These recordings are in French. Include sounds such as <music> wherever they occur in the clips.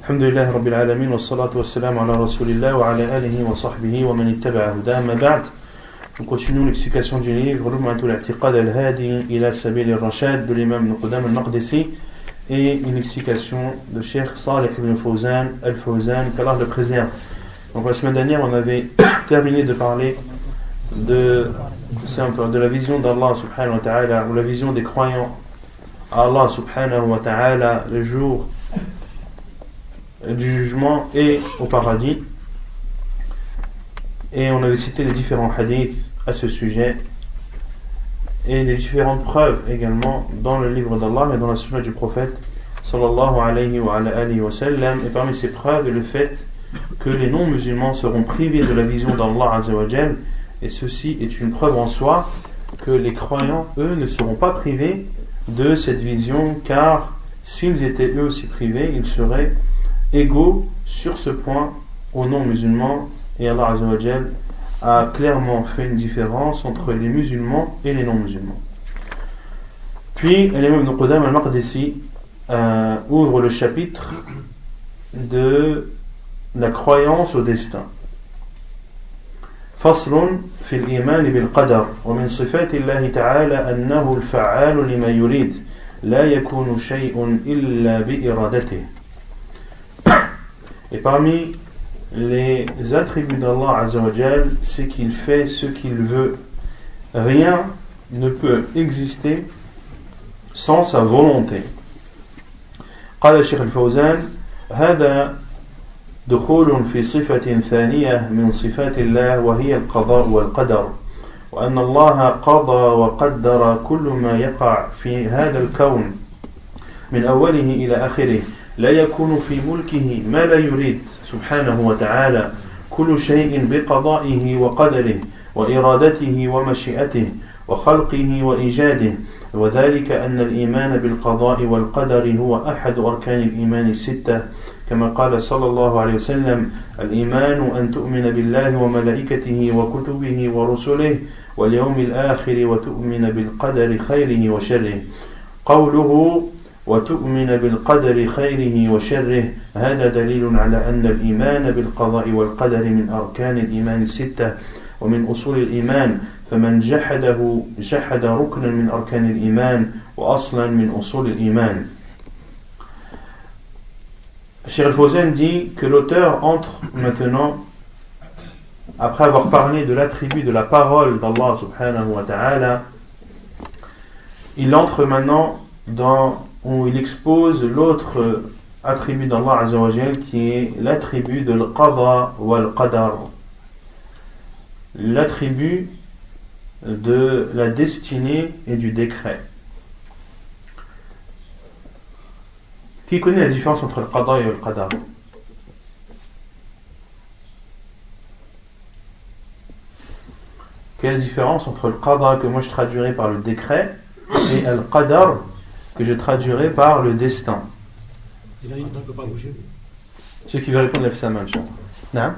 الحمد لله رب العالمين والصلاة والسلام على رسول الله وعلى آله وصحبه ومن اتبع هداه ما بعد Nous continuons l'explication du livre Lum'atul I'tiqad al-Hadi ila Sabil al-Rashad de l'imam Nuqdam al-Maqdisi et une explication de Cheikh Salih ibn Fawzan al-Fawzan, qu'Allah le préserve. Donc la semaine dernière, on avait <coughs> terminé de parler de, de la vision d'Allah subhanahu wa ta'ala ou la vision des croyants à Allah subhanahu wa ta'ala le jour du jugement et au paradis. Et on avait cité les différents hadiths à ce sujet et les différentes preuves également dans le livre d'Allah et dans la sunna du prophète sallallahu alayhi wa, alayhi wa. Et parmi ces preuves est le fait que les non-musulmans seront privés de la vision d'Allah et ceci est une preuve en soi que les croyants, eux, ne seront pas privés de cette vision car s'ils étaient eux aussi privés, ils seraient égaux sur ce point aux non-musulmans et Allah Azzawajal a clairement fait une différence entre les musulmans et les non-musulmans. Puis, l'imam Ibn Qudam al-Maqdisi euh, ouvre le chapitre de la croyance au destin. فصل في الإيمان بالقدر ومن صفات الله تعالى أنه الفعال لما يريد لا يكون شيء إلا بإرادته Et parmi les attributs d'Allah Azzawajal, c'est qu'il fait ce qu'il veut. Rien ne peut exister sans sa volonté. قال الشيخ الفوزان هذا دخول في صفة ثانية من صفات الله وهي القضاء والقدر وأن الله قضى وقدر كل ما يقع في هذا الكون من أوله إلى آخره لا يكون في ملكه ما لا يريد سبحانه وتعالى كل شيء بقضائه وقدره وإرادته ومشيئته وخلقه وإيجاده. وذلك أن الإيمان بالقضاء والقدر هو أحد أركان الإيمان الستة. كما قال صلى الله عليه وسلم الإيمان أن تؤمن بالله وملائكته وكتبه ورسله واليوم الآخر وتؤمن بالقدر خيره وشره. قوله وتؤمن بالقدر خيره وشره. هذا دليل على أن الإيمان بالقضاء والقدر من أركان الإيمان الستة. ومن أصول الإيمان فمن جحده جحد ركنا من أركان الإيمان وأصلا من أصول الإيمان. Cheikh Al-Fawzan dit que l'auteur entre maintenant, après avoir parlé de l'attribut de la parole d'Allah subhanahu wa ta'ala, il entre maintenant dans où il expose l'autre attribut d'Allah Azzawajal qui est l'attribut de l'qada wal qadar l'attribut de la destinée et du décret. Qui connaît la différence entre le et le qadar quelle différence entre le qada que moi je traduirai par le décret et le qadar que je traduirai par le destin. Il y en a une qui ne peut pas bouger. Ceux qui veulent répondre, lève sa main, Non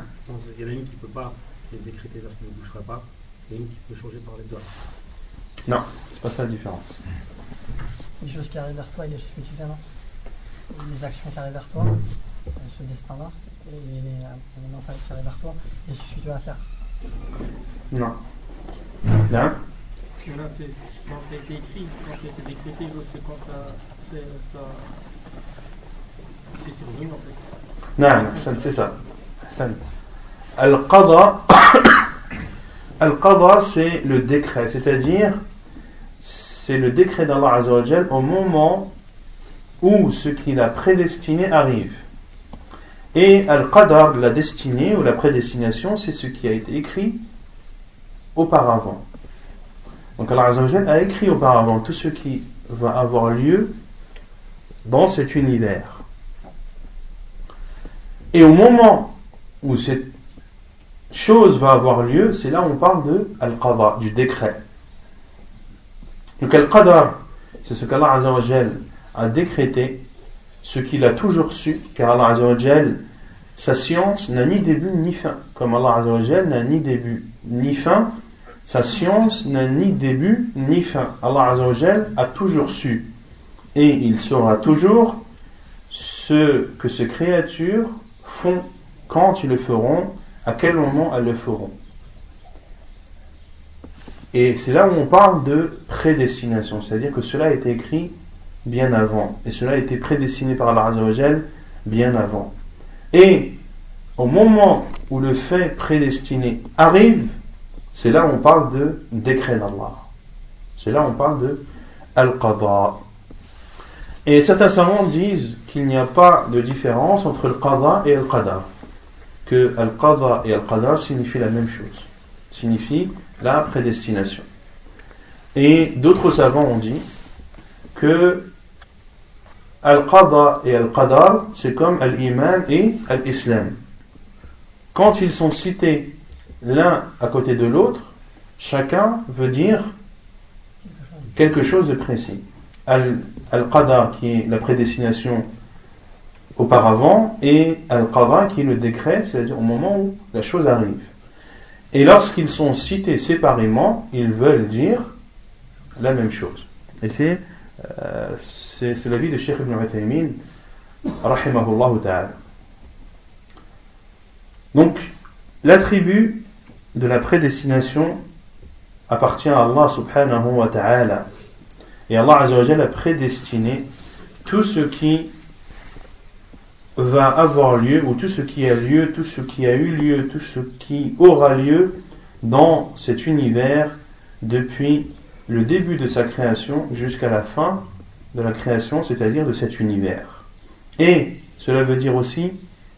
Il y en a une qui ne peut pas, qui est décrétée là, qui ne bougera pas. Il y en a une qui peut changer par les doigts. Non, c'est pas ça la différence. Les choses qui arrivent vers toi et les choses que tu fais, non Les actions qui arrivent vers toi, ce destin-là, et les mensages qui arrivent vers toi, et ce que tu vas faire. Non. Non là, c'est quand ça a été écrit, quand ça a été décrété, c'est quand ça. C'est survenu en fait. Non, c'est ça. Al-Qadra, Al-Qadra, <coughs> c'est le décret, c'est-à-dire, c'est le décret d'Allah Azzawajal au moment où ce qu'il a prédestiné arrive. Et Al-Qadar, la destinée ou la prédestination, c'est ce qui a été écrit auparavant. Donc Allah a écrit auparavant tout ce qui va avoir lieu dans cet univers. Et au moment où cette chose va avoir lieu, c'est là où on parle de Al-Qadar, du décret. Donc Al-Qadar, c'est ce qu'Allah a décrété, ce qu'il a toujours su, car Allah sa science n'a ni début ni fin. Comme Allah n'a ni début ni fin, sa science n'a ni début ni fin. Allah Azzawajal a toujours su et il saura toujours ce que ces créatures font, quand ils le feront, à quel moment elles le feront. Et c'est là où on parle de prédestination, c'est-à-dire que cela a été écrit bien avant, et cela a été prédestiné par Allah Azzawajal bien avant. Et au moment où le fait prédestiné arrive, c'est là où on parle de décret d'Allah. C'est là où on parle de Al-Qadha. Et certains savants disent qu'il n'y a pas de différence entre le Qadha et Qadar. Que Al-Qadha et Al-Qadar signifient la même chose. Signifient la prédestination. Et d'autres savants ont dit que Al-Qadha et Al-Qadar, c'est comme Al-Iman et Al-Islam. Quand ils sont cités l'un à côté de l'autre, chacun veut dire quelque chose de précis. Al-Qadar qui est la prédestination auparavant et Al-Qadar qui est le décret, c'est-à-dire au moment où la chose arrive. Et lorsqu'ils sont cités séparément, ils veulent dire la même chose. Et c'est euh, l'avis de Sheikh Ibn Uthaymin, rahimahullah. Donc, l'attribut de la prédestination appartient à Allah subhanahu wa ta'ala. Et Allah azawajal a prédestiné tout ce qui va avoir lieu, ou tout ce qui a lieu, tout ce qui a eu lieu, tout ce qui aura lieu dans cet univers depuis le début de sa création jusqu'à la fin de la création, c'est-à-dire de cet univers. Et cela veut dire aussi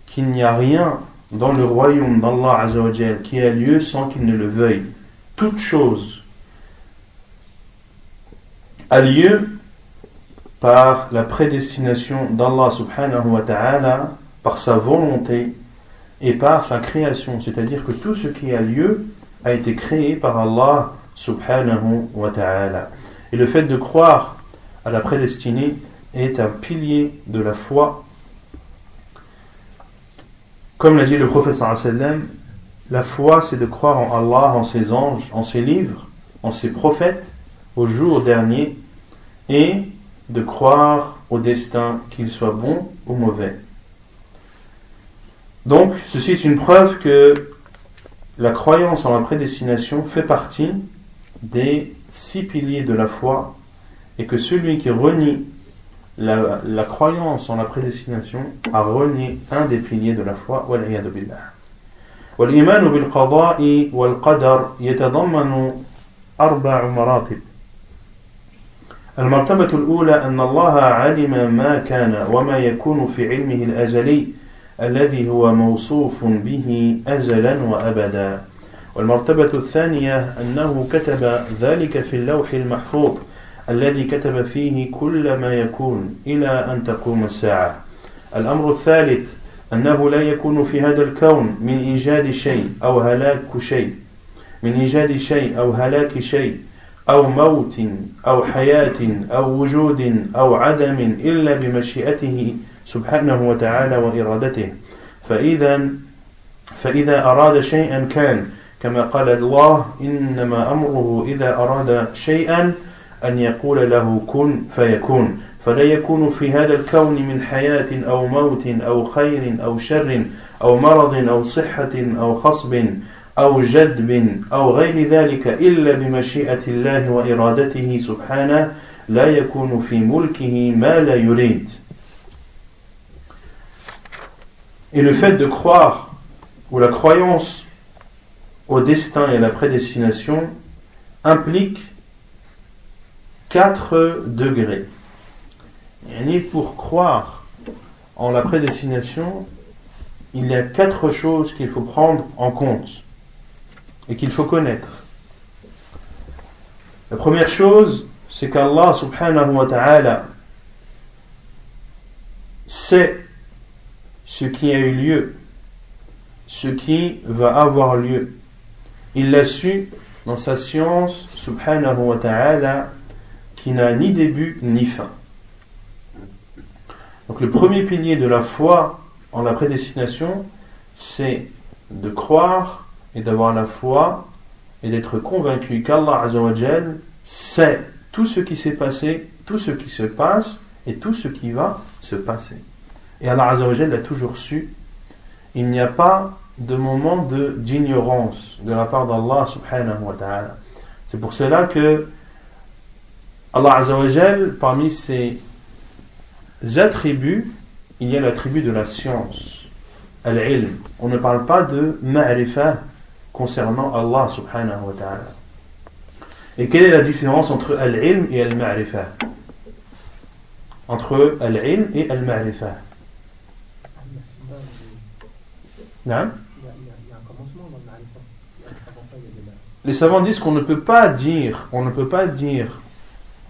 qu'il n'y a rien dans le royaume d'Allah Azzawajal qui a lieu sans qu'il ne le veuille. Toute chose a lieu par la prédestination d'Allah subhanahu wa ta'ala, par sa volonté et par sa création. C'est-à-dire que tout ce qui a lieu a été créé par Allah subhanahu wa ta'ala. Et le fait de croire à la prédestinée est un pilier de la foi. Comme l'a dit le prophète sallam, la foi c'est de croire en Allah, en ses anges, en ses livres, en ses prophètes, au jour dernier, et de croire au destin, qu'il soit bon ou mauvais. Donc, ceci est une preuve que la croyance en la prédestination fait partie des six piliers de la foi et que celui qui renie la, la croyance en la prédestination a renié un des piliers de la foi. والإيمان بالقضاء والقدر يتضمن أربع مراتب المرتبة الأولى أن الله علم ما كان وما يكون في علمه الأزلي الذي هو موصوف به أزلا وأبدا والمرتبة الثانية أنه كتب ذلك في اللوح المحفوظ الذي كتب فيه كل ما يكون إلى أن تقوم الساعة. الأمر الثالث أنه لا يكون في هذا الكون من إيجاد شيء أو هلاك شيء من إيجاد شيء أو هلاك شيء أو موت أو حياة أو وجود أو عدم إلا بمشيئته سبحانه وتعالى وإرادته. فإذا فإذا أراد شيئا كان كما قال الله إنما أمره إذا أراد شيئا أن يقول له كن فيكون. فلا يكون في هذا الكون من حياة أو موت أو خير أو شر أو مرض أو صحة أو خصب أو جدب أو غير ذلك إلا بمشيئة الله وإرادته سبحانه لا يكون في ملكه ما لا يريد. Et le fait de croire, ou la croyance au destin et à la prédestination, implique quatre degrés. Et pour croire en la prédestination, il y a quatre choses qu'il faut prendre en compte et qu'il faut connaître. La première chose, c'est qu'Allah subhanahu wa ta'ala sait ce qui a eu lieu, ce qui va avoir lieu. Il l'a su dans sa science subhanahu wa ta'ala qui n'a ni début ni fin. Donc le premier pilier de la foi en la prédestination, c'est de croire et d'avoir la foi et d'être convaincu qu'Allah Azzawajal sait tout ce qui s'est passé, tout ce qui se passe et tout ce qui va se passer. Et Allah Azzawajal l'a toujours su. Il n'y a pas de moment de- d'ignorance de, la part d'Allah subhanahu wa ta'ala. C'est pour cela que Allah Azzawajal, parmi ses attributs, il y a l'attribut de la science, al-ilm. On ne parle pas de ma'rifa concernant Allah subhanahu wa ta'ala. Et quelle est la différence entre al-ilm et al-ma'rifa? Entre al-ilm et al-ma'rifa Il y a- Naam? Il y a- il y a un commencement dans le marifa. Avant ça, il y a des Les savants disent qu'on ne peut pas dire, on ne peut pas dire,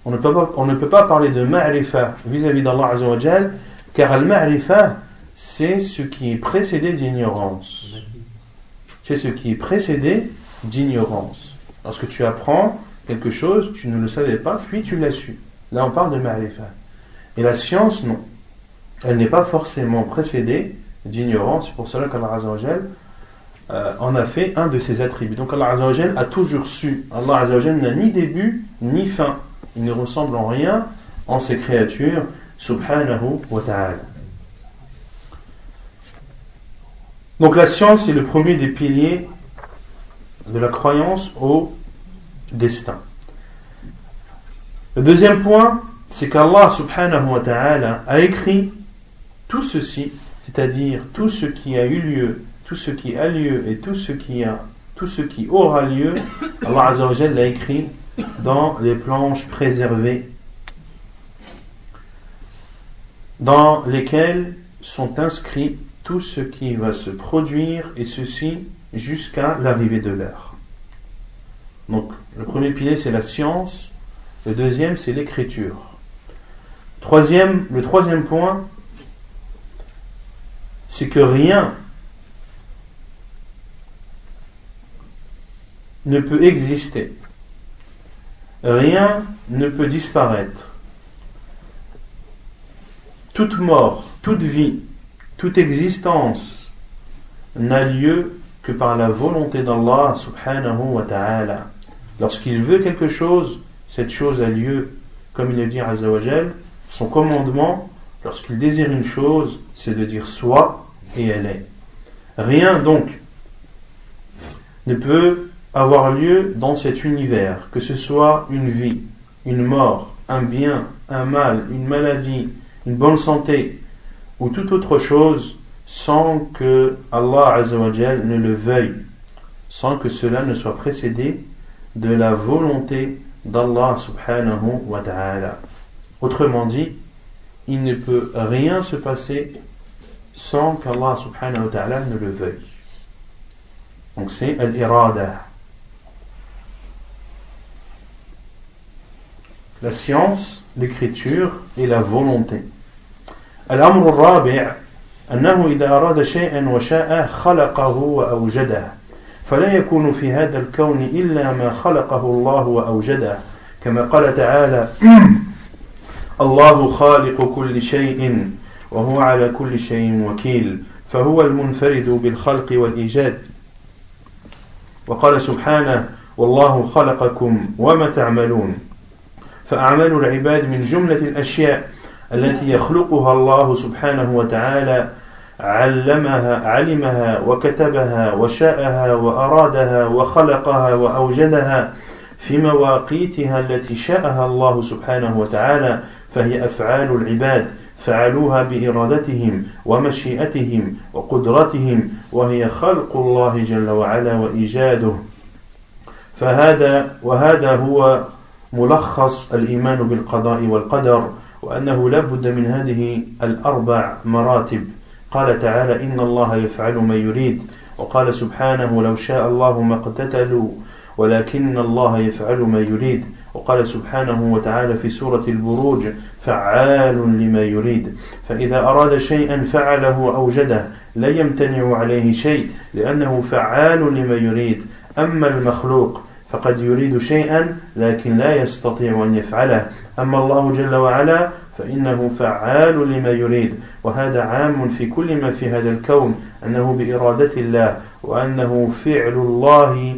on ne peut pas, on ne peut pas parler de ma'rifa vis-à-vis d'Allah Azza wa Jal, car al-ma'rifa, c'est ce qui est précédé d'ignorance. C'est ce qui est précédé d'ignorance. Lorsque tu apprends quelque chose, tu ne le savais pas, puis tu l'as su. Là, on parle de ma'rifa. Et la science, non. Elle n'est pas forcément précédée d'ignorance. C'est pour cela qu'Allah Azza wa Jal, euh, en a fait un de ses attributs. Donc Allah Azza wa Jal a toujours su. Allah Azza wa Jal n'a ni début ni fin. Il ne ressemble en rien en ses créatures. Subhanahu wa ta'ala. Donc la science est le premier des piliers de la croyance au destin. Le deuxième point, c'est qu'Allah subhanahu wa ta'ala a écrit tout ceci, c'est-à-dire tout ce qui a eu lieu, tout ce qui a lieu et tout ce qui a tout ce qui aura lieu, Allah l'a écrit dans les planches préservées dans lesquelles sont inscrits tout ce qui va se produire et ceci jusqu'à l'arrivée de l'heure. Donc le premier pilier c'est la science, le deuxième c'est l'écriture. Troisième, le troisième point, c'est que rien ne peut exister, rien ne peut disparaître. Toute mort, toute vie, toute existence n'a lieu que par la volonté d'Allah subhanahu wa ta'ala. Lorsqu'il veut quelque chose, cette chose a lieu, comme il le dit Azzawajal, son commandement, lorsqu'il désire une chose, c'est de dire soit et elle est. Rien donc ne peut avoir lieu dans cet univers, que ce soit une vie, une mort, un bien, un mal, une maladie, une bonne santé ou toute autre chose sans que Allah Azzawajal ne le veuille, sans que cela ne soit précédé de la volonté d'Allah subhanahu wa ta'ala. Autrement dit, il ne peut rien se passer sans qu'Allah subhanahu wa ta'ala ne le veuille. Donc c'est al-irada. La science, l'écriture et la volonté. الأمر الرابع أنه إذا أراد شيئا وشاء خلقه وأوجده فلا يكون في هذا الكون إلا ما خلقه الله وأوجده كما قال تعالى الله خالق كل شيء وهو على كل شيء وكيل فهو المنفرد بالخلق والإيجاد وقال سبحانه والله خلقكم وما تعملون فأعمال العباد من جملة الأشياء التي يخلقها الله سبحانه وتعالى علمها علمها وكتبها وشاءها وأرادها وخلقها وأوجدها في مواقيتها التي شاءها الله سبحانه وتعالى فهي أفعال العباد. فعلوها بإرادتهم ومشيئتهم وقدرتهم وهي خلق الله جل وعلا وإيجاده. فهذا وهذا هو ملخص الإيمان بالقضاء والقدر وأنه لا بد من هذه الأربع مراتب. قال تعالى إن الله يفعل ما يريد. وقال سبحانه لو شاء الله ما اقتتلوا ولكن الله يفعل ما يريد. وقال سبحانه وتعالى في سورة البروج فعال لما يريد. فإذا أراد شيئا فعله وأوجده لا يمتنع عليه شيء لأنه فعال لما يريد. أما المخلوق فقد يريد شيئا لكن لا يستطيع أن يفعله. أما الله جل وعلا فإنه فعال لما يريد وهذا عام في كل ما في هذا الكون أنه بإرادة الله وأنه فعل الله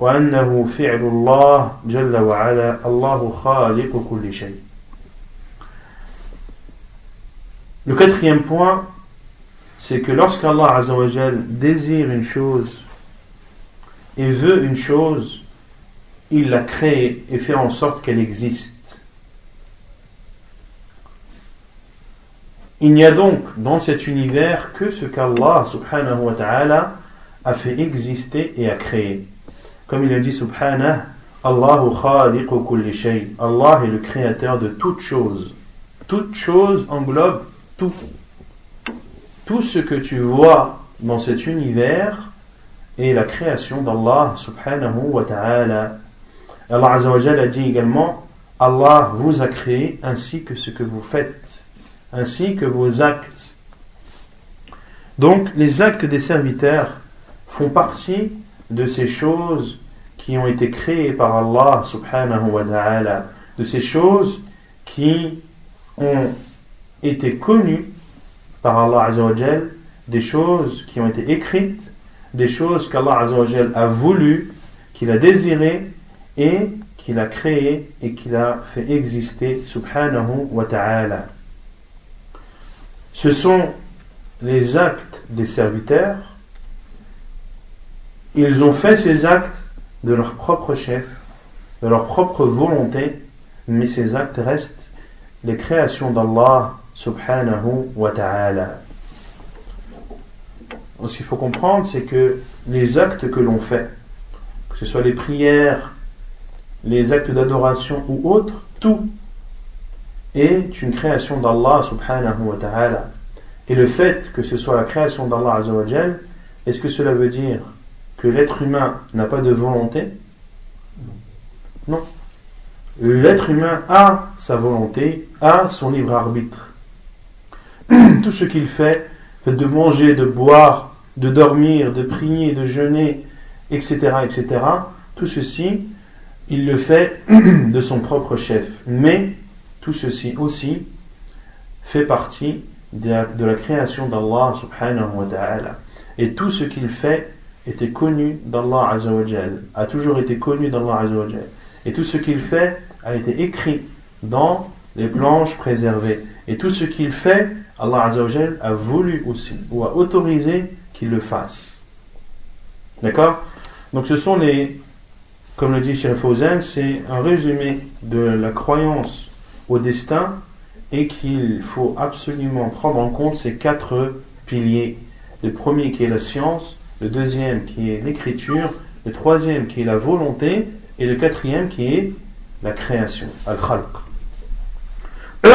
وأنه فعل الله جل وعلا. الله خالق كل شيء. Le quatrième point, c'est que lorsqu'Allah désire une chose et veut une chose, il la crée et fait en sorte qu'elle existe. Il n'y a donc dans cet univers que ce qu'Allah subhanahu wa ta'ala a fait exister et a créé. Comme il a dit subhanahu, Allahu khaliqu kulli. Allah est le créateur de toutes choses. Toute chose englobe tout. Tout ce que tu vois dans cet univers est la création d'Allah subhanahu wa ta'ala. Allah Azza wa a dit également Allah vous a créé ainsi que ce que vous faites, ainsi que vos actes. Donc les actes des serviteurs font partie de ces choses qui ont été créées par Allah subhanahu wa de ces choses qui ont été connues par Allah azawajal, des choses qui ont été écrites, des choses qu'Allah azawajal a voulu, qu'il a désiré et qu'il a créé et qu'il a fait exister subhanahu wa ta'ala. Ce sont les actes des serviteurs. Ils ont fait ces actes de leur propre chef, de leur propre volonté, mais ces actes restent les créations d'Allah subhanahu wa ta'ala. Ce qu'il faut comprendre, c'est que les actes que l'on fait, que ce soit les prières, les actes d'adoration ou autres, tout est une création d'Allah subhanahu wa ta'ala. Et le fait que ce soit la création d'Allah azawajal, est-ce que cela veut dire que l'être humain n'a pas de volonté? Non. L'être humain a sa volonté, a son libre arbitre. <clears throat> Tout ce qu'il fait, fait de manger, de boire, de dormir, de prier, de jeûner, etc., etc., tout ceci il le fait <clears throat> de son propre chef. Mais tout ceci aussi fait partie de la, création d'Allah subhanahu wa ta'ala. Et tout ce qu'il fait était connu d'Allah azawajal, a toujours été connu d'Allah azawajal. Et tout ce qu'il fait a été écrit dans les planches préservées. Et tout ce qu'il fait, Allah azawajal a voulu aussi, ou a autorisé qu'il le fasse. D'accord? Donc ce sont les comme le dit Cheikh Fawzan, c'est un résumé de la croyance au destin et qu'il faut absolument prendre en compte ces quatre piliers. Le premier qui est la science, le deuxième qui est l'écriture, le troisième qui est la volonté et le quatrième qui est la création, al-khalq. <coughs>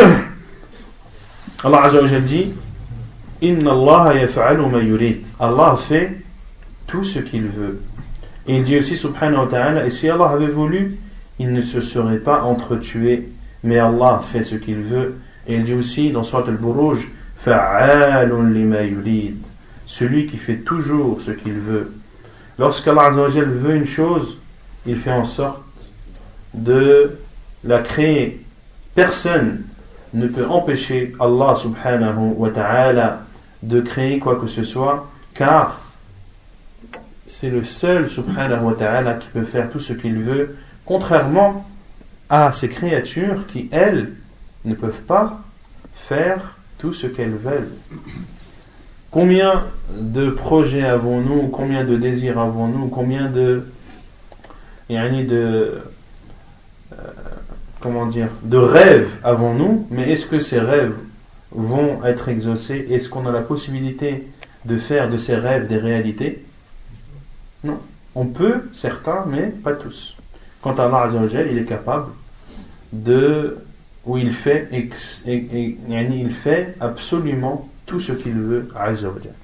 Allah Azza wa dit Inna Allah Allah fait tout ce qu'il veut. Et il dit aussi, subhanahu wa ta'ala, et si Allah avait voulu, il ne se serait pas entretué, mais Allah fait ce qu'il veut. Et il dit aussi dans Surat al-Buruj, celui qui fait toujours ce qu'il veut. Lorsqu'Allah veut une chose, il fait en sorte de la créer. Personne ne peut empêcher Allah subhanahu wa ta'ala de créer quoi que ce soit, car c'est le seul subhanahu wa ta'ala qui peut faire tout ce qu'il veut, contrairement à ces créatures qui, elles, ne peuvent pas faire tout ce qu'elles veulent. Combien de projets avons-nous Combien de désirs avons-nous Combien de. de. Euh, comment dire De rêves avons-nous Mais est-ce que ces rêves vont être exaucés? Est-ce qu'on a la possibilité de faire de ces rêves des réalités? non. On peut, certains, mais pas tous. Quant à Allah il est capable de, ou il fait, il fait absolument tout ce qu'il veut, Azzawajal.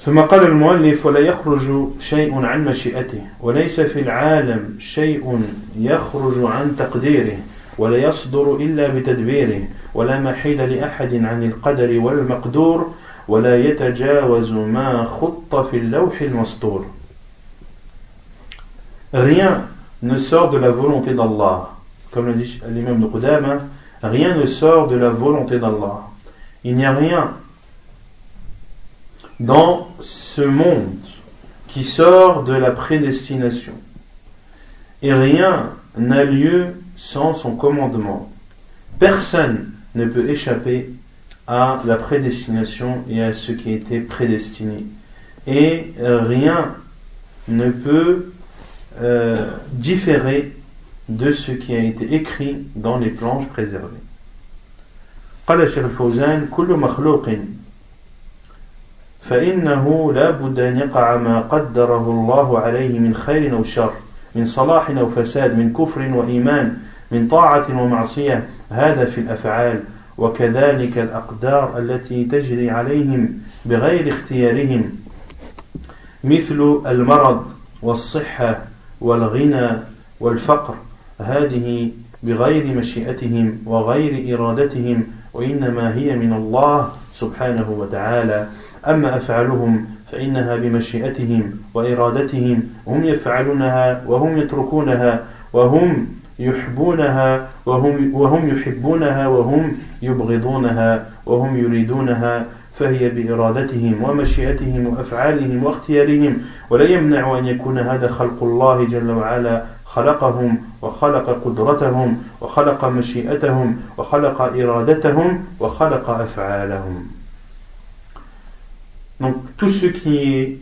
ثم قال المؤلف ولا يخرج شيء عن مشيئته وليس في العالم شيء يخرج عن تقديره ولا يصدر إلا بتدبيره ولا محيد لأحد عن القدر والمقدور ولا يتجاوز ما خط في اللوح المسطور Rien ne sort de la volonté d'Allah. Comme le dit l'imam de Qudama, rien ne sort de la volonté d'Allah. Il n'y a rien dans ce monde qui sort de la prédestination. Et rien n'a lieu sans son commandement. Personne ne peut échapper à la prédestination et à ce qui a été prédestiné. Et euh, rien ne peut euh, différer de ce qui a été écrit dans les planches préservées. قال الشيخ الفوزان كل مخلوق فإنه لا بد أن يقع ما قدره الله عليه من خير أو شر من صلاح أو فساد من كفر وإيمان من طاعة ومعصية هذا في الأفعال وكذلك الأقدار التي تجري عليهم بغير اختيارهم مثل المرض والصحة والغنى والفقر هذه بغير مشيئتهم وغير إرادتهم وإنما هي من الله سبحانه وتعالى. أما أفعالهم فإنها بمشيئتهم وإرادتهم هم يفعلونها وهم يتركونها وهم يحبونها وهم, وهم يحبونها وهم يبغضونها وهم يريدونها فهي بإرادتهم ومشيئتهم وأفعالهم واختيارهم. ولا يمنع أن يكون هذا خلق الله جل وعلا خلقهم وخلق قدرتهم وخلق مشيئتهم وخلق إرادتهم وخلق أفعالهم. Donc tout ce qui est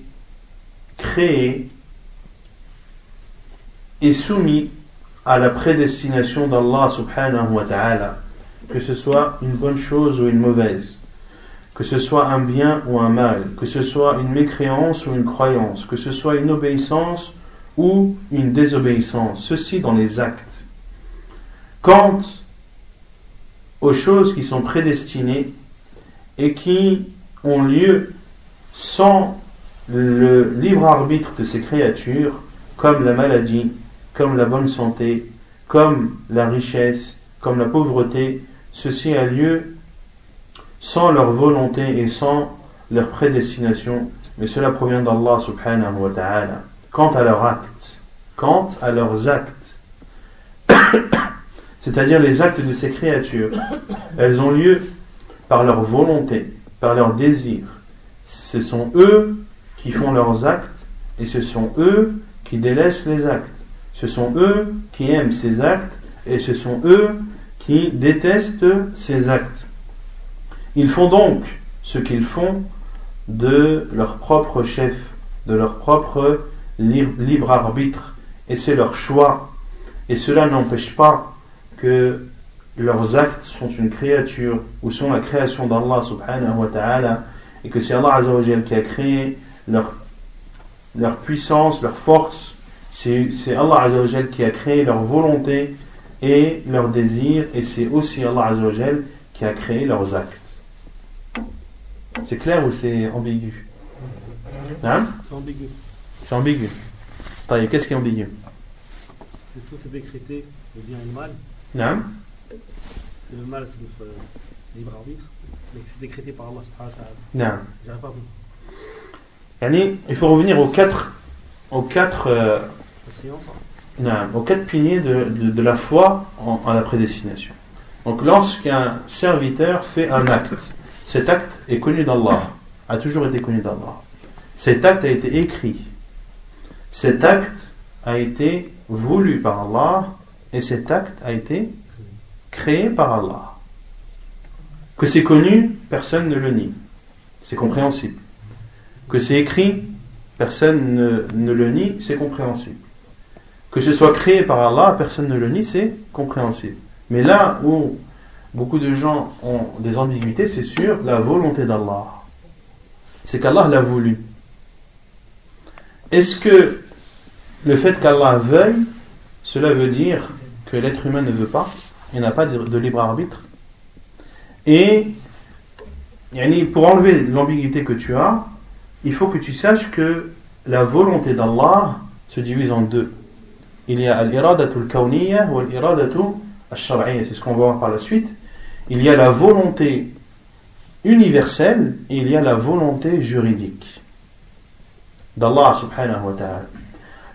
créé est soumis à la prédestination d'Allah subhanahu wa ta'ala, que ce soit une bonne chose ou une mauvaise, que ce soit un bien ou un mal, que ce soit une mécréance ou une croyance, que ce soit une obéissance ou une désobéissance, ceci dans les actes. Quant aux choses qui sont prédestinées et qui ont lieu sans le libre arbitre de ces créatures, comme la maladie, comme la bonne santé, comme la richesse, comme la pauvreté, ceci a lieu sans leur volonté et sans leur prédestination, mais cela provient d'Allah subhanahu wa ta'ala. Quant à leurs actes, quant à leurs actes, <coughs> c'est-à-dire les actes de ces créatures, elles ont lieu par leur volonté, par leur désir. Ce sont eux qui font leurs actes et ce sont eux qui délaissent les actes. Ce sont eux qui aiment ces actes et ce sont eux qui détestent ces actes. Ils font donc ce qu'ils font de leur propre chef, de leur propre libre arbitre, et c'est leur choix. Et cela n'empêche pas que leurs actes sont une créature ou sont la création d'Allah subhanahu wa ta'ala, et que c'est Allah qui a créé leur, leur puissance, leur force, c'est Allah qui a créé leur volonté et leur désir, et c'est aussi Allah qui a créé leurs actes. C'est clair ou c'est ambigu? Hein? C'est ambigu. C'est ambigu. Qu'est-ce qui est ambigu? Tout est décrété, le bien et le mal. Non Le mal, c'est notre libre arbitre, mais c'est décrété par Allah subhanahu wa ta'ala. Non. J'arrive pas à vous. Il faut revenir aux quatre, aux quatre, euh, non, aux quatre piliers de, de, la foi en, la prédestination. Donc lorsqu'un serviteur fait un acte, cet acte est connu d'Allah, a toujours été connu d'Allah. Cet acte a été écrit. Cet acte a été voulu par Allah et cet acte a été créé par Allah. Que c'est connu, personne ne le nie. C'est compréhensible. Que c'est écrit, personne ne, ne le nie, c'est compréhensible. Que ce soit créé par Allah, personne ne le nie, c'est compréhensible. Mais là où beaucoup de gens ont des ambiguïtés, c'est sur la volonté d'Allah. C'est qu'Allah l'a voulu. Est-ce que le fait qu'Allah veuille, cela veut dire que l'être humain ne veut pas Il n'a pas de libre arbitre Et pour enlever l'ambiguïté que tu as, il faut que tu saches que la volonté d'Allah se divise en deux. Il y a ou al-iradatul c'est ce qu'on va par la suite il y a la volonté universelle et il y a la volonté juridique d'Allah subhanahu wa ta'ala.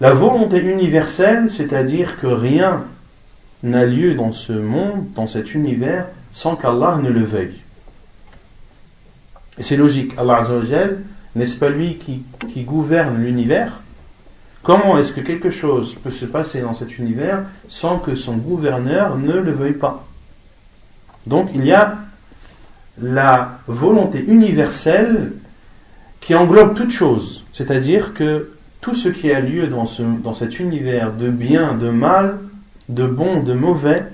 La volonté universelle, c'est-à-dire que rien n'a lieu dans ce monde, dans cet univers, sans qu'Allah ne le veuille. Et c'est logique, Allah n'est-ce pas lui qui gouverne l'univers? Comment est-ce que quelque chose peut se passer dans cet univers sans que son gouverneur ne le veuille pas? Donc il y a la volonté universelle qui englobe toute chose. C'est-à-dire que tout ce qui a lieu dans, ce, dans cet univers de bien, de mal, de bon, de mauvais,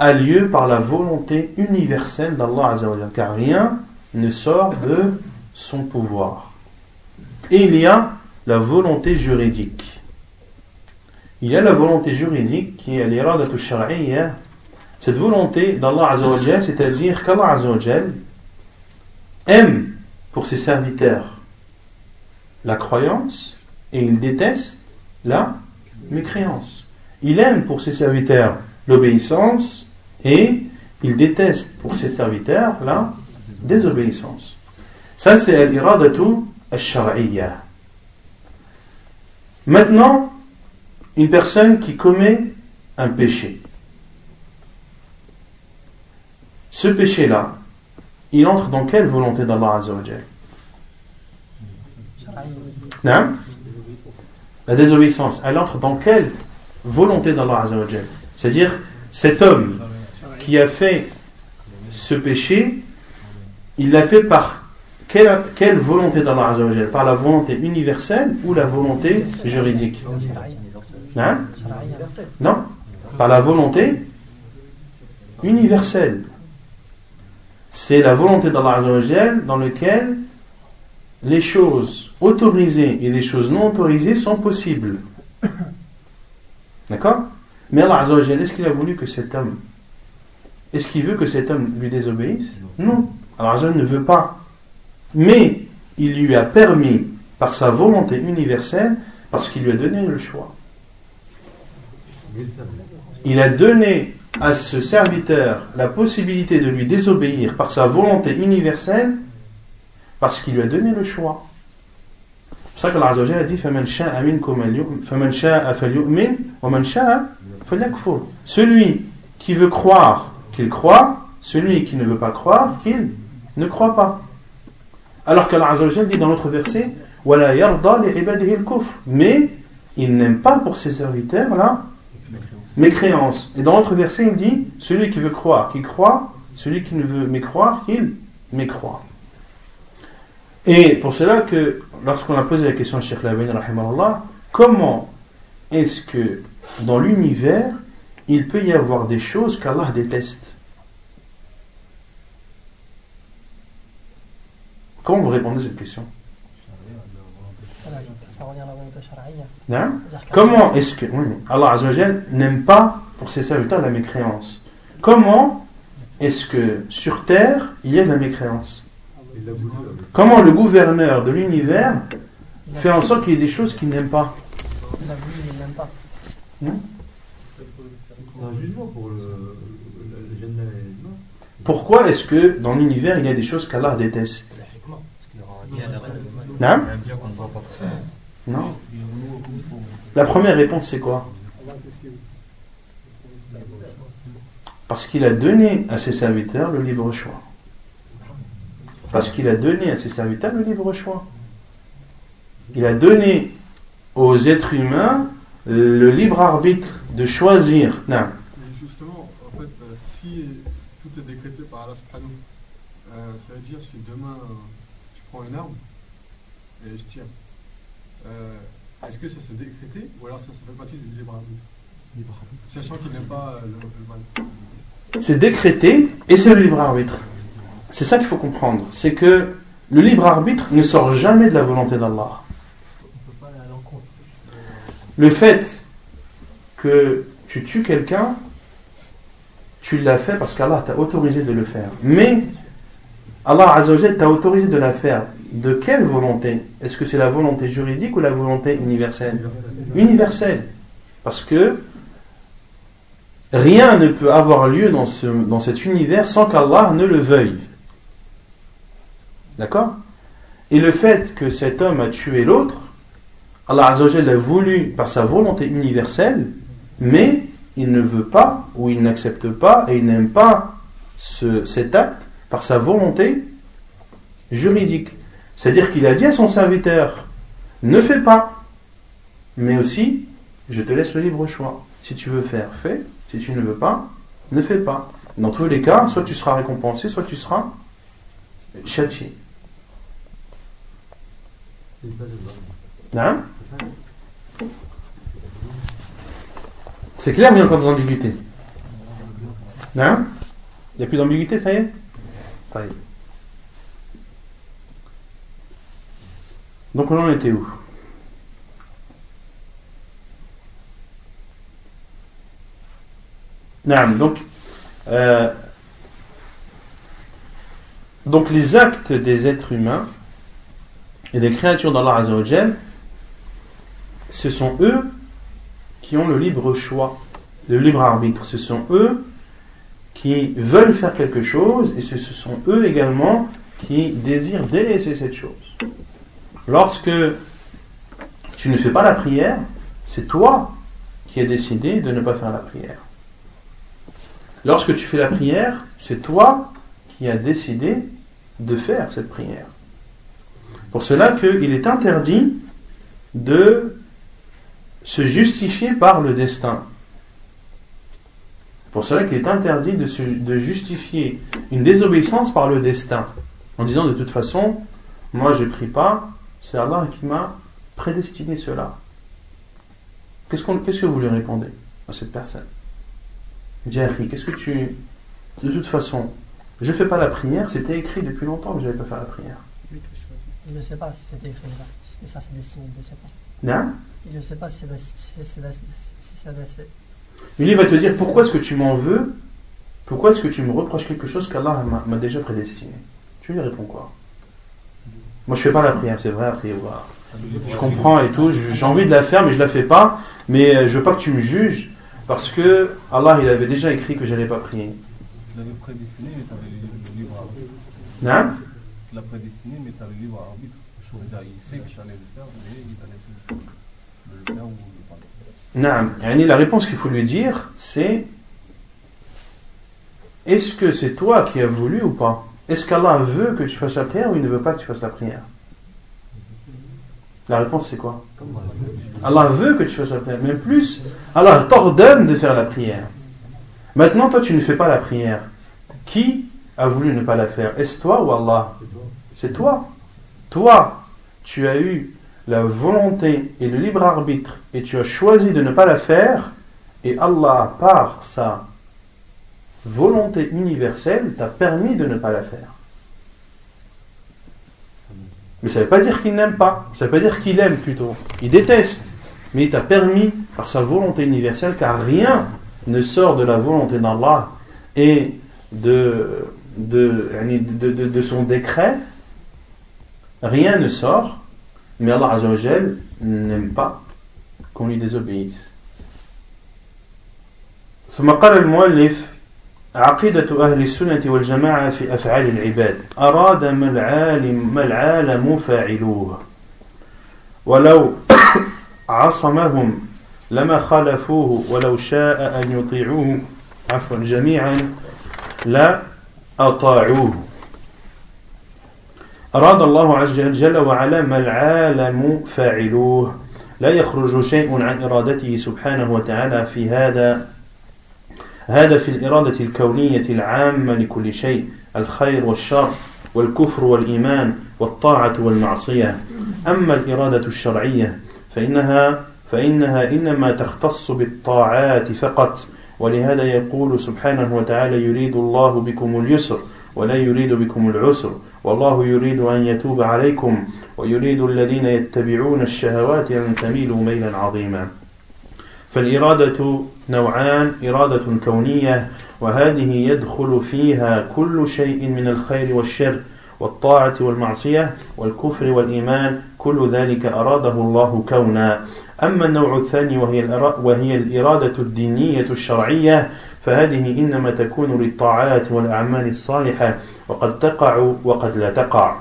a lieu par la volonté universelle d'Allah Azzawajal. Car rien ne sort de son pouvoir. Et il y a la volonté juridique. Il y a la volonté juridique qui est l'iradat shar'iyya. Cette volonté d'Allah Azzawajal, c'est-à-dire qu'Allah Azzawajal aime pour ses serviteurs la croyance et il déteste la mécréance. Il aime pour ses serviteurs l'obéissance et il déteste pour ses serviteurs la désobéissance. Ça, c'est l'iradatu al-shar'iyya. Maintenant, une personne qui commet un péché. Ce péché-là, il entre dans quelle volonté d'Allah Azzawajal Non La désobéissance, elle entre dans quelle volonté d'Allah Azzawajal C'est-à-dire, cet homme qui a fait ce péché, il l'a fait par quelle, volonté d'Allah Azzawajal Par la volonté universelle ou la volonté juridique? Hein? Non? Par la volonté universelle. C'est la volonté d'Allah Azzawajal dans laquelle les choses autorisées et les choses non autorisées sont possibles. D'accord? Mais Allah est-ce qu'il a voulu que cet homme, est-ce qu'il veut que cet homme lui désobéisse? Non. Allah ne veut pas. Mais il lui a permis, par sa volonté universelle, parce qu'il lui a donné le choix. Il a donné à ce serviteur la possibilité de lui désobéir par sa volonté universelle parce qu'il lui a donné le choix. C'est pour ça que a dit Celui qui veut croire qu'il croit, celui qui ne veut pas croire qu'il ne croit pas. Alors l'Azawajal dit dans l'autre verset Mais il n'aime pas pour ses serviteurs là mécréance. Et dans l'autre verset, il dit celui qui veut croire, qu'il croit, celui qui ne veut mécroire, qu'il mécroit. Et pour cela que, lorsqu'on a posé la question à Sheikh Labain, comment est-ce que dans l'univers, il peut y avoir des choses qu'Allah déteste? Comment vous répondez à cette question Hein? Comment est-ce que Allah Azzawajal n'aime pas pour ses serviteurs la mécréance Comment est-ce que sur terre il y a de la mécréance Comment le gouverneur de l'univers fait en sorte qu'il y ait des choses qu'il n'aime pas Il a voulu, il n'aime pas. C'est un jugement pour le, le, le Pourquoi est-ce que dans l'univers il y a des choses qu'Allah déteste? Non Non La première réponse c'est quoi? Parce qu'il a donné à ses serviteurs le libre choix. Parce qu'il a donné à ses serviteurs le libre choix. Il a donné aux êtres humains le libre arbitre de choisir. Non. Justement, en fait, euh, si tout est décrété par Allah euh, ça veut dire si demain euh, prends une arme et je tire, euh, est-ce que ça s'est décrété ou alors ça, ça fait partie du libre arbitre? Libre arbitre. Sachant qu'il n'aime pas euh, le, le mal. C'est décrété et c'est le libre arbitre. C'est ça qu'il faut comprendre. C'est que le libre arbitre ne sort jamais de la volonté d'Allah. On peut pas aller à l'encontre. Le fait que tu tues quelqu'un, tu l'as fait parce qu'Allah t'a autorisé de le faire. Mais Allah Azzawajal t'a autorisé de la faire. De quelle volonté? Est-ce que c'est la volonté juridique ou la volonté universelle? Universelle. Parce que rien ne peut avoir lieu dans, ce, dans cet univers sans qu'Allah ne le veuille. D'accord? Et le fait que cet homme a tué l'autre, Allah Azzawajal l'a voulu par sa volonté universelle, mais il ne veut pas ou il n'accepte pas et il n'aime pas ce- cet acte par sa volonté juridique. C'est-à-dire qu'il a dit à son serviteur, ne fais pas, mais aussi, je te laisse le libre choix. Si tu veux faire, fais. Si tu ne veux pas, ne fais pas. Dans tous les cas, soit tu seras récompensé, soit tu seras châtié. Non C'est clair, mais il y a encore des ambiguïtés. Non Il n'y a plus d'ambiguïté, ça y est? Donc on en était où? Non, donc, euh, donc les actes des êtres humains et des créatures d'Allah Azzawajal, ce sont eux qui ont le libre choix, le libre arbitre. Ce sont eux qui veulent faire quelque chose et ce sont eux également qui désirent délaisser cette chose. Lorsque tu ne fais pas la prière, c'est toi qui as décidé de ne pas faire la prière. Lorsque tu fais la prière, c'est toi qui as décidé de faire cette prière. Pour cela qu'il est interdit de se justifier par le destin. Pour cela qu'il est interdit de, justifier une désobéissance par le destin. En disant de toute façon, moi je prie pas, c'est Allah qui m'a prédestiné cela. Qu'est-ce, qu'on- qu'est-ce que vous lui répondez à cette personne Jerry, qu'est-ce que tu. De toute façon, je fais pas la prière, c'était écrit depuis longtemps que je n'allais pas faire la prière. Il ne sait pas si c'était écrit là. Si ça c'est destiné, il ne sait pas. Non Il ne sait pas si c'est si Mais lui va te dire pourquoi est-ce que tu m'en veux? Pourquoi est-ce que tu me reproches quelque chose qu'Allah m'a, déjà prédestiné? Tu lui réponds quoi? Moi je fais pas la prière, c'est vrai, après, voilà. Je comprends et tout, j'ai envie de la faire mais je la fais pas, mais euh, je veux pas que tu me juges parce que Allah il avait déjà écrit que j'allais pas prier. Tu l'avais prédestiné, mais tu avais le libre arbitre. Non Tu l'as prédestiné, mais tu avais le libre arbitre. Il sait que tu allais le faire, mais il le faire ou la réponse qu'il faut lui dire, c'est est-ce que c'est toi qui as voulu ou pas? Est-ce qu'Allah veut que tu fasses la prière ou il ne veut pas que tu fasses la prière? La réponse c'est quoi? Allah veut que tu fasses la prière. Même plus, Allah t'ordonne de faire la prière. Maintenant, toi, tu ne fais pas la prière. Qui a voulu ne pas la faire? Est-ce toi ou Allah? C'est toi. Toi, tu as eu la volonté et le libre arbitre et tu as choisi de ne pas la faire et Allah, par sa volonté universelle, t'a permis de ne pas la faire. Mais ça ne veut pas dire qu'il n'aime pas, ça ne veut pas dire qu'il aime plutôt, il déteste, mais il t'a permis par sa volonté universelle car rien ne sort de la volonté d'Allah et de, son décret, rien ne sort mais Allah Azzawajal n'aime pas qu'on lui désobéisse. ثم قال المؤلف عقيدة أهل السنة والجماعة في أفعال العباد. أراد ما العالم, ما العالم فاعلوه. ولو <coughs> عصمهم لما خالفوه ولو شاء أن يطيعوه. عفوا جميعا لا أطاعوه. أراد الله عز جل وعلا ما العالم فاعلوه. لا يخرج شيء عن إرادته سبحانه وتعالى في هذا هذا في الإرادة الكونية العامة لكل شيء الخير والشر والكفر والإيمان والطاعة والمعصية. أما الإرادة الشرعية فإنها فإنها إنما تختص بالطاعات فقط. ولهذا يقول سبحانه وتعالى يريد الله بكم اليسر ولا يريد بكم العسر. والله يريد أن يتوب عليكم ويريد الذين يتبعون الشهوات أن تميلوا ميلا عظيما. فالإرادة نوعان إرادة كونية وهذه يدخل فيها كل شيء من الخير والشر والطاعة والمعصية والكفر والإيمان كل ذلك أراده الله كونا. أما النوع الثاني وهي, وهي الإرادة الدينية الشرعية فهذه إنما تكون للطاعات والأعمال الصالحة. وقد تقع وقد لا تقع.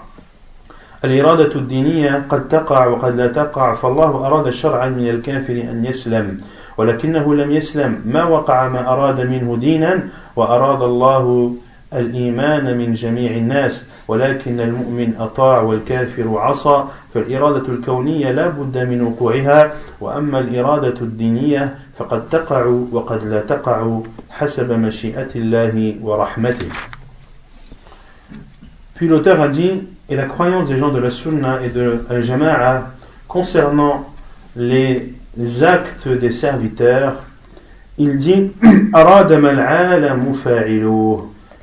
الإرادة الدينية قد تقع وقد لا تقع فالله أراد شرعا من الكافر أن يسلم ولكنه لم يسلم. ما وقع ما أراد منه دينا وأراد الله الإيمان من جميع الناس ولكن المؤمن أطاع والكافر عصى. فالإرادة الكونية لا بد من وقوعها وأما الإرادة الدينية فقد تقع وقد لا تقع حسب مشيئة الله ورحمته. Puis l'auteur a dit, et la croyance des gens de la Sunna et de Al-Jama'a concernant les actes des serviteurs, il dit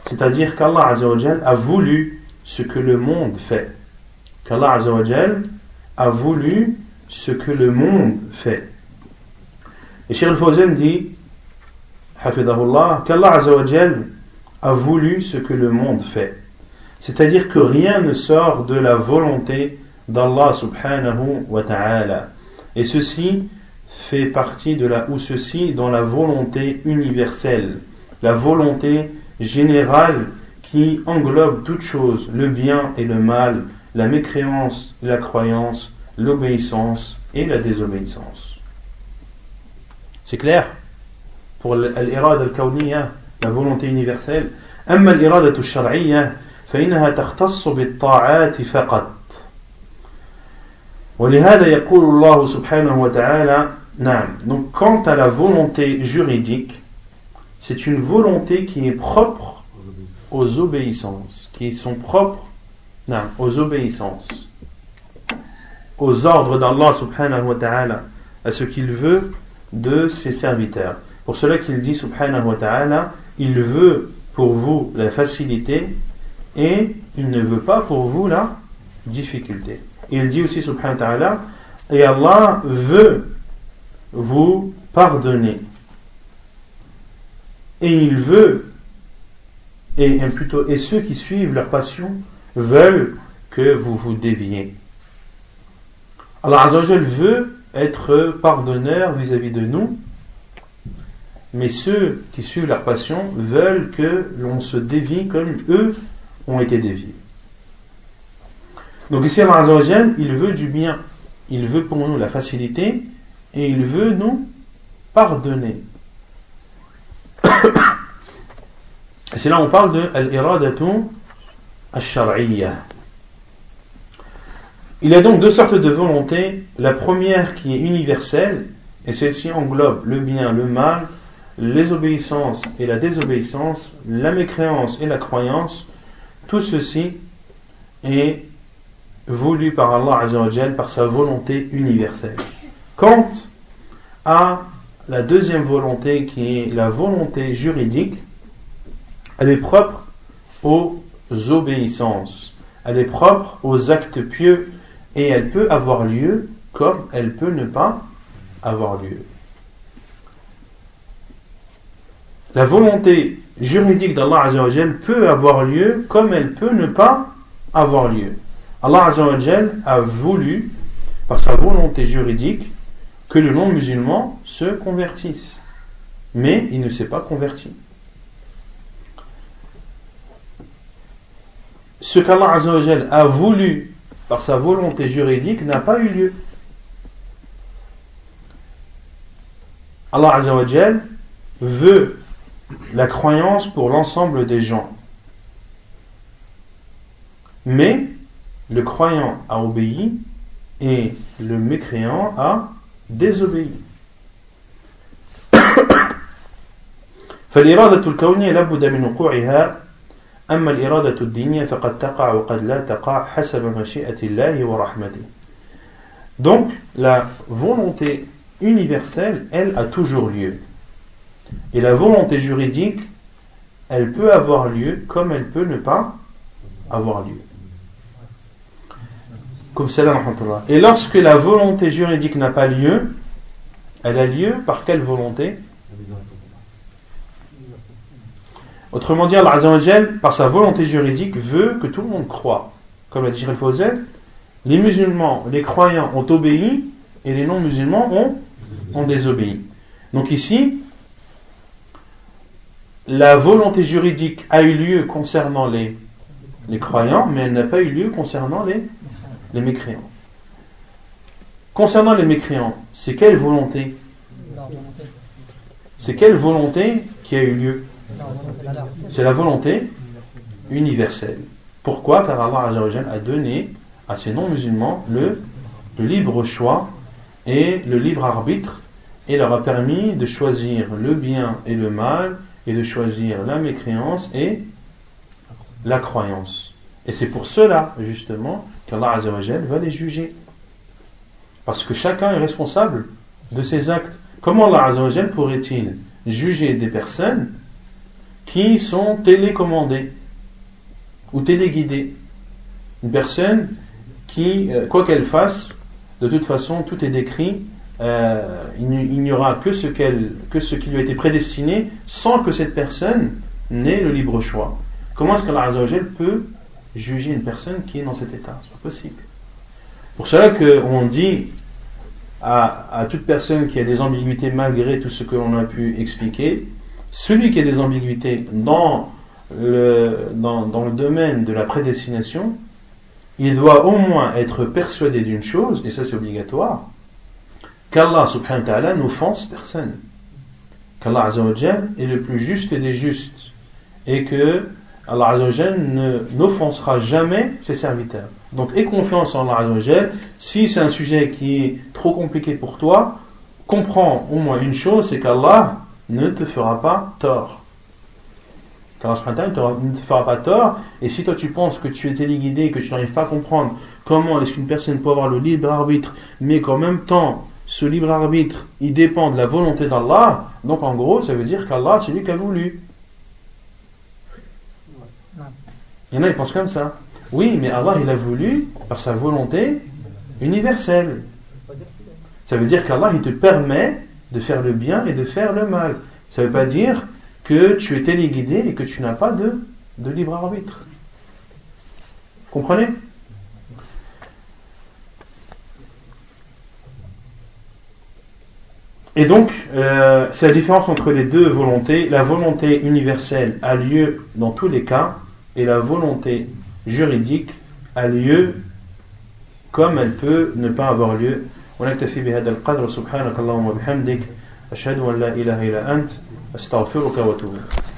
c'est-à-dire qu'Allah a voulu ce que le monde fait. Qu'Allah a voulu ce que le monde fait. Et Cheikh al-Fawzan dit qu'Allah a voulu ce que le monde fait. C'est-à-dire que rien ne sort de la volonté d'Allah subhanahu wa ta'ala. Et ceci fait partie de la, ou ceci dans la volonté universelle, la volonté générale qui englobe toutes choses, le bien et le mal, la mécréance et la croyance, l'obéissance et la désobéissance. C'est clair Pour l'irada al-kawniya, la volonté universelle. أما الإرادة الشرعية فإنها تختص بالطاعات فقط ولهذا يقول الله سبحانه وتعالى donc, quant à la volonté juridique, c'est une volonté qui est propre aux obéissances, qui sont propres aux obéissances, aux ordres d'Allah subhanahu wa ta'ala, à ce qu'il veut de ses serviteurs. Pour cela qu'il dit subhanahu wa ta'ala, il veut pour vous la facilité et il ne veut pas pour vous la difficulté. Il dit aussi subhanahu wa ta'ala, et Allah veut vous pardonner. Et il veut, et, plutôt, et ceux qui suivent leur passion veulent que vous vous déviez. Allah veut être pardonneur vis-à-vis de nous, mais ceux qui suivent leur passion veulent que l'on se dévie comme eux ont été déviés. Donc ici, Allah il veut du bien, il veut pour nous la facilité, et il veut nous pardonner. <coughs> C'est là on parle de al-iradatu al-shar'iyya. Il a donc deux sortes de volonté. La première qui est universelle, et celle-ci englobe le bien, le mal, les obéissances et la désobéissance, la mécréance et la croyance. Tout ceci est voulu par Allah par sa volonté universelle. Quant à la deuxième volonté qui est la volonté juridique, elle est propre aux obéissances, elle est propre aux actes pieux et elle peut avoir lieu comme elle peut ne pas avoir lieu. La volonté juridique d'Allah peut avoir lieu comme elle peut ne pas avoir lieu. Allah a voulu, par sa volonté juridique, que le non-musulman se convertisse. Mais il ne s'est pas converti. Ce qu'Allah a voulu par sa volonté juridique n'a pas eu lieu. Allah veut la croyance pour l'ensemble des gens. Mais le croyant a obéi et le mécréant a désobéi. <coughs> فالإرادة الكونية لابد من وقوعها أما الإرادة الدينية فقد تقع وقد لا تقع حسب مشيئة الله ورحمته Donc, la volonté universelle, elle, a toujours lieu. Et la volonté juridique, elle peut avoir lieu comme elle peut ne pas avoir lieu. Comme Et lorsque la volonté juridique n'a pas lieu, elle a lieu par quelle volonté? Autrement dit, Allah par sa volonté juridique, veut que tout le monde croit. Comme l'a dit Shirel les musulmans, les croyants ont obéi et les non-musulmans ont, ont désobéi. Donc ici, la volonté juridique a eu lieu concernant les, croyants, mais elle n'a pas eu lieu concernant les, mécréants. Concernant les mécréants, c'est quelle volonté? C'est quelle volonté qui a eu lieu? C'est la volonté universel. Pourquoi? Car Allah a donné à ces non-musulmans le, le libre choix et le libre arbitre et leur a permis de choisir le bien et le mal et de choisir la mécréance et la croyance. Et c'est pour cela, justement, qu'Allah va les juger. Parce que chacun est responsable de ses actes. Comment Allah pourrait-il juger des personnes qui sont télécommandées ou téléguidées? Une personne qui, euh, quoi qu'elle fasse, de toute façon, tout est décrit. Euh, il n'y aura que ce, que ce qui lui a été prédestiné sans que cette personne n'ait le libre choix. Comment est-ce qu'Allah peut juger une personne qui est dans cet état? C'est pas possible. Pour cela qu'on dit à, à toute personne qui a des ambiguïtés malgré tout ce que l'on a pu expliquer, celui qui a des ambiguïtés dans le, dans, dans le domaine de la prédestination, il doit au moins être persuadé d'une chose, et ça c'est obligatoire, qu'Allah subhanahu wa ta'ala n'offense personne. Qu'Allah est le plus juste des justes. Et que Allah n'offensera jamais ses serviteurs. Donc aie confiance en Allah. Si c'est un sujet qui est trop compliqué pour toi, comprends au moins une chose, c'est qu'Allah ne te fera pas tort. Qu'Allah ne te fera pas tort. Et si toi tu penses que tu es téléguidé, que tu n'arrives pas à comprendre comment est-ce qu'une personne peut avoir le libre arbitre, mais qu'en même temps, ce libre arbitre, il dépend de la volonté d'Allah, donc en gros, ça veut dire qu'Allah, c'est lui qui a voulu. Il y en a, ils pensent comme ça. Oui, mais Allah, il a voulu par sa volonté universelle. Ça veut dire qu'Allah, il te permet de faire le bien et de faire le mal. Ça ne veut pas dire que tu es téléguidé et que tu n'as pas de, de libre arbitre. Comprenez? Et donc, euh, c'est la différence entre les deux volontés. La volonté universelle a lieu dans tous les cas, et la volonté juridique a lieu comme elle peut ne pas avoir lieu. ونكتفي بهذا القدر سبحانك اللهم وبحمدك أشهد أن لا إله إلا أنت أستغفرك وأتوب إليك